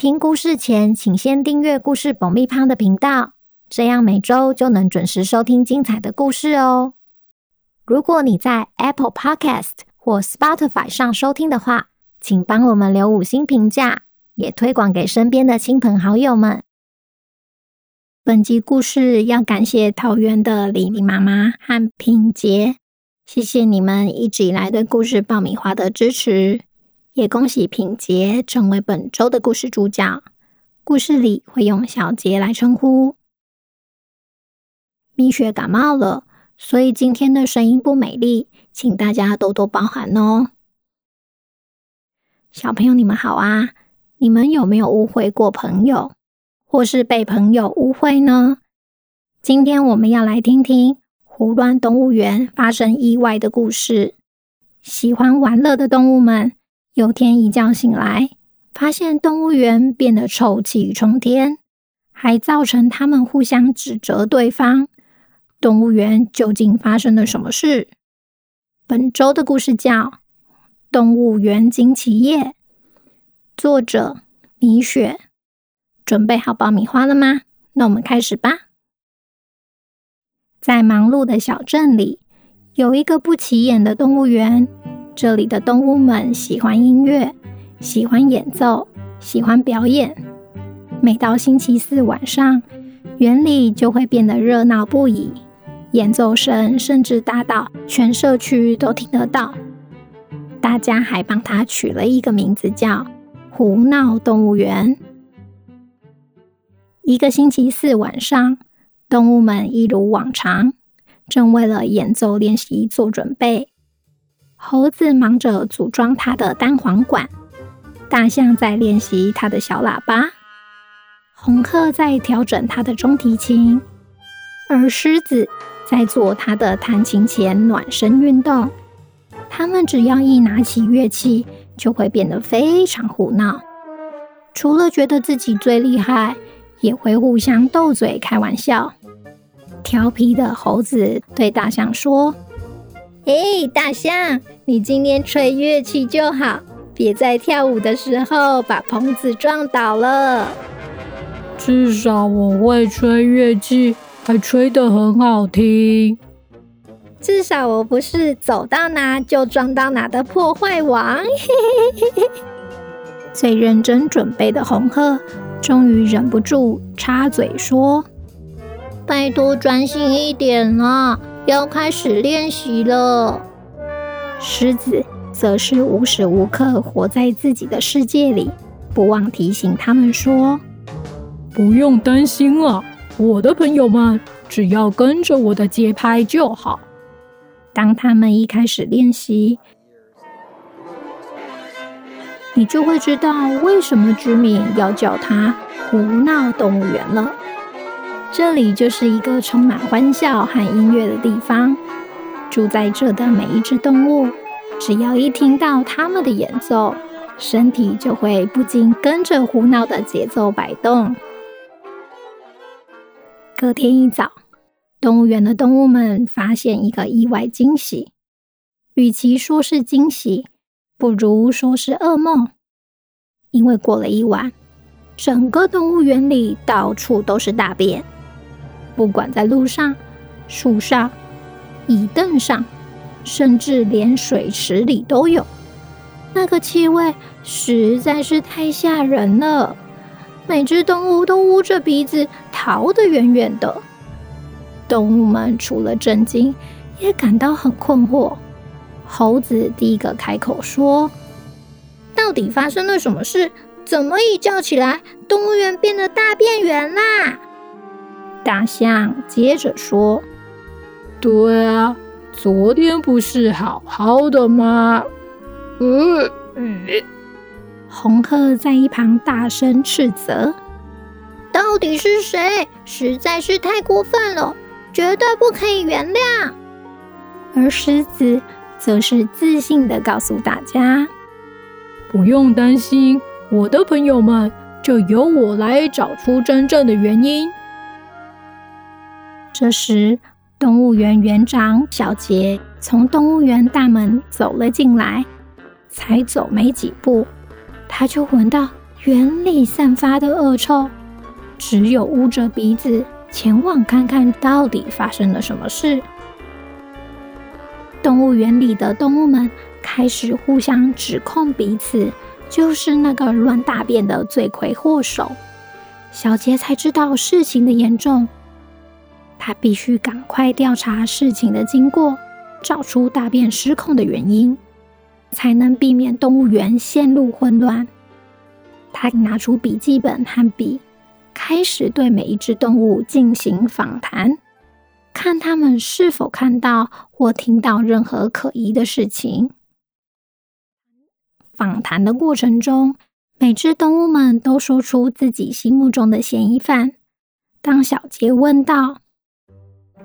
听故事前，请先订阅“故事爆米花”的频道，这样每周就能准时收听精彩的故事哦。如果你在 Apple Podcast 或 Spotify 上收听的话，请帮我们留五星评价，也推广给身边的亲朋好友们。本集故事要感谢桃园的李李妈妈和品杰，谢谢你们一直以来对故事爆米花的支持。也恭喜品杰成为本周的故事主角。故事里会用小杰来称呼。蜜雪感冒了，所以今天的声音不美丽，请大家多多包涵哦。小朋友，你们好啊！你们有没有误会过朋友，或是被朋友误会呢？今天我们要来听听胡乱动物园发生意外的故事。喜欢玩乐的动物们。有天一觉醒来，发现动物园变得臭气冲天，还造成他们互相指责对方。动物园究竟发生了什么事？本周的故事叫《动物园惊奇夜》，作者米雪。准备好爆米花了吗？那我们开始吧。在忙碌的小镇里，有一个不起眼的动物园。这里的动物们喜欢音乐，喜欢演奏，喜欢表演。每到星期四晚上，园里就会变得热闹不已，演奏声甚至大到全社区都听得到。大家还帮它取了一个名字，叫“胡闹动物园”。一个星期四晚上，动物们一如往常，正为了演奏练习做准备。猴子忙着组装它的单簧管，大象在练习它的小喇叭，红鹤在调整它的中提琴，而狮子在做它的弹琴前暖身运动。它们只要一拿起乐器，就会变得非常胡闹。除了觉得自己最厉害，也会互相斗嘴开玩笑。调皮的猴子对大象说。嘿，大象，你今天吹乐器就好，别在跳舞的时候把棚子撞倒了。至少我会吹乐器，还吹得很好听。至少我不是走到哪就撞到哪的破坏王。嘿嘿嘿嘿。最认真准备的红鹤终于忍不住插嘴说：“拜托，专心一点啦。”要开始练习了。狮子则是无时无刻活在自己的世界里，不忘提醒他们说：“不用担心了，我的朋友们，只要跟着我的节拍就好。”当他们一开始练习，你就会知道为什么居民要叫它“胡闹动物园”了。这里就是一个充满欢笑和音乐的地方。住在这的每一只动物，只要一听到他们的演奏，身体就会不禁跟着胡闹的节奏摆动。隔天一早，动物园的动物们发现一个意外惊喜。与其说是惊喜，不如说是噩梦，因为过了一晚，整个动物园里到处都是大便。不管在路上、树上、椅凳上，甚至连水池里都有，那个气味实在是太吓人了。每只动物都捂着鼻子逃得远远的。动物们除了震惊，也感到很困惑。猴子第一个开口说：“到底发生了什么事？怎么一觉起来，动物园变得大变园啦？”大象接着说：“对啊，昨天不是好好的吗？”嗯嗯。红鹤在一旁大声斥责。到底是谁？实在是太过分了，绝对不可以原谅。而狮子则是自信的告诉大家：“不用担心，我的朋友们，就由我来找出真正的原因。”这时，动物园园长小杰从动物园大门走了进来，才走没几步，他就闻到园里散发的恶臭，只有捂着鼻子前往看看到底发生了什么事。动物园里的动物们开始互相指控彼此，就是那个乱大便的罪魁祸首。小杰才知道事情的严重，他必须赶快调查事情的经过，找出大便失控的原因，才能避免动物园陷入混乱。他拿出笔记本和笔，开始对每一只动物进行访谈。看他们是否看到或听到任何可疑的事情。访谈的过程中，每只动物们都说出自己心目中的嫌疑犯。当小杰问道：“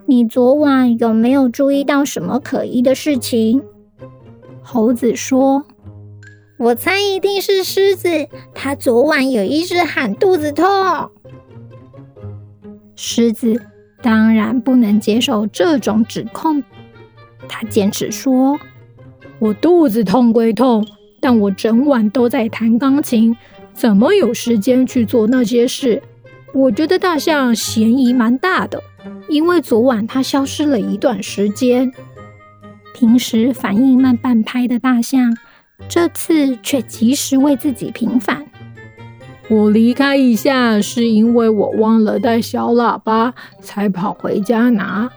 你昨晚有没有注意到什么可疑的事情？”猴子说：“我猜一定是狮子，他昨晚有一直喊肚子痛。”狮子。当然不能接受这种指控，他坚持说：“我肚子痛归痛，但我整晚都在弹钢琴，怎么有时间去做那些事？我觉得大象嫌疑蛮大的，因为昨晚它消失了一段时间。平时反应慢半拍的大象，这次却及时为自己平反。”我离开一下，是因为我忘了带小喇叭，才跑回家拿。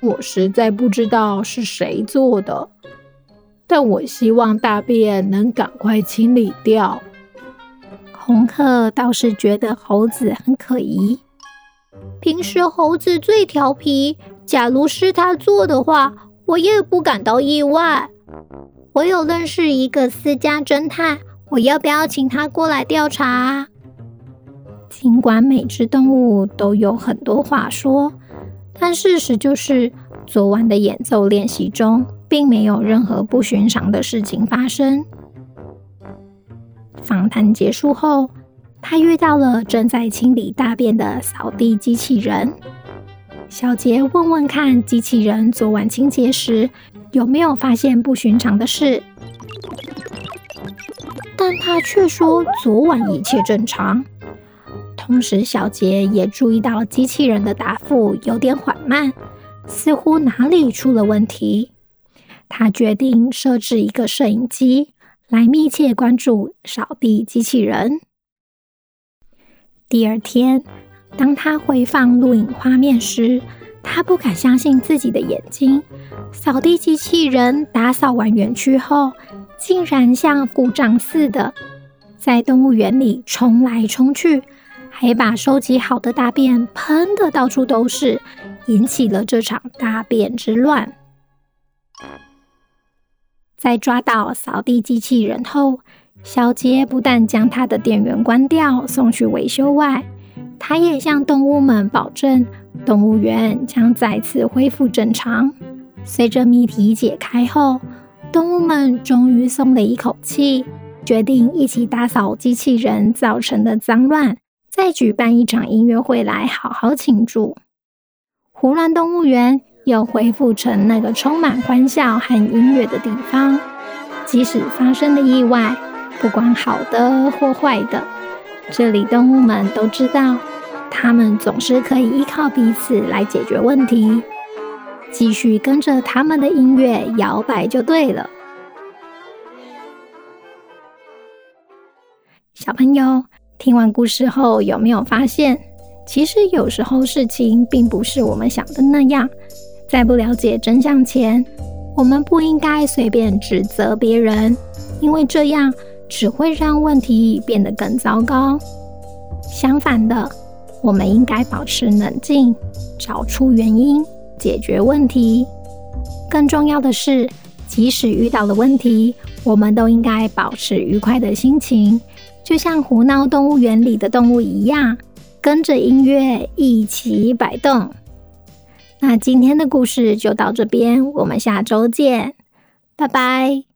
我实在不知道是谁做的，但我希望大便能赶快清理掉。红客倒是觉得猴子很可疑。平时猴子最调皮，假如是他做的话，我也不感到意外。我有认识一个私家侦探。我要不要请他过来调查？尽管每只动物都有很多话说，但事实就是，昨晚的演奏练习中，并没有任何不寻常的事情发生。访谈结束后，他遇到了正在清理大便的扫地机器人。小杰问问看，机器人昨晚清洁时有没有发现不寻常的事？但他却说昨晚一切正常。同时，小杰也注意到机器人的答复有点缓慢，似乎哪里出了问题。他决定设置一个摄影机来密切关注扫地机器人。第二天，当他回放录影画面时，他不敢相信自己的眼睛。扫地机器人打扫完园区后，竟然像故障似的，在动物园里冲来冲去，还把收集好的大便喷得到处都是，引起了这场大便之乱。在抓到扫地机器人后，小杰不但将他的电源关掉，送去维修外，他也向动物们保证，动物园将再次恢复正常。随着谜题解开后，动物们终于松了一口气，决定一起打扫机器人造成的脏乱，再举办一场音乐会来好好庆祝。胡乱动物园又恢复成那个充满欢笑和音乐的地方。即使发生了意外，不管好的或坏的，这里动物们都知道，他们总是可以依靠彼此来解决问题。继续跟着他们的音乐摇摆就对了。小朋友，听完故事后有没有发现，其实有时候事情并不是我们想的那样。在不了解真相前，我们不应该随便指责别人，因为这样只会让问题变得更糟糕。相反的，我们应该保持冷静，找出原因。解决问题，更重要的是，即使遇到了问题，我们都应该保持愉快的心情，就像胡闹动物园里的动物一样，跟着音乐一起摆动。那今天的故事就到这边，我们下周见，拜拜。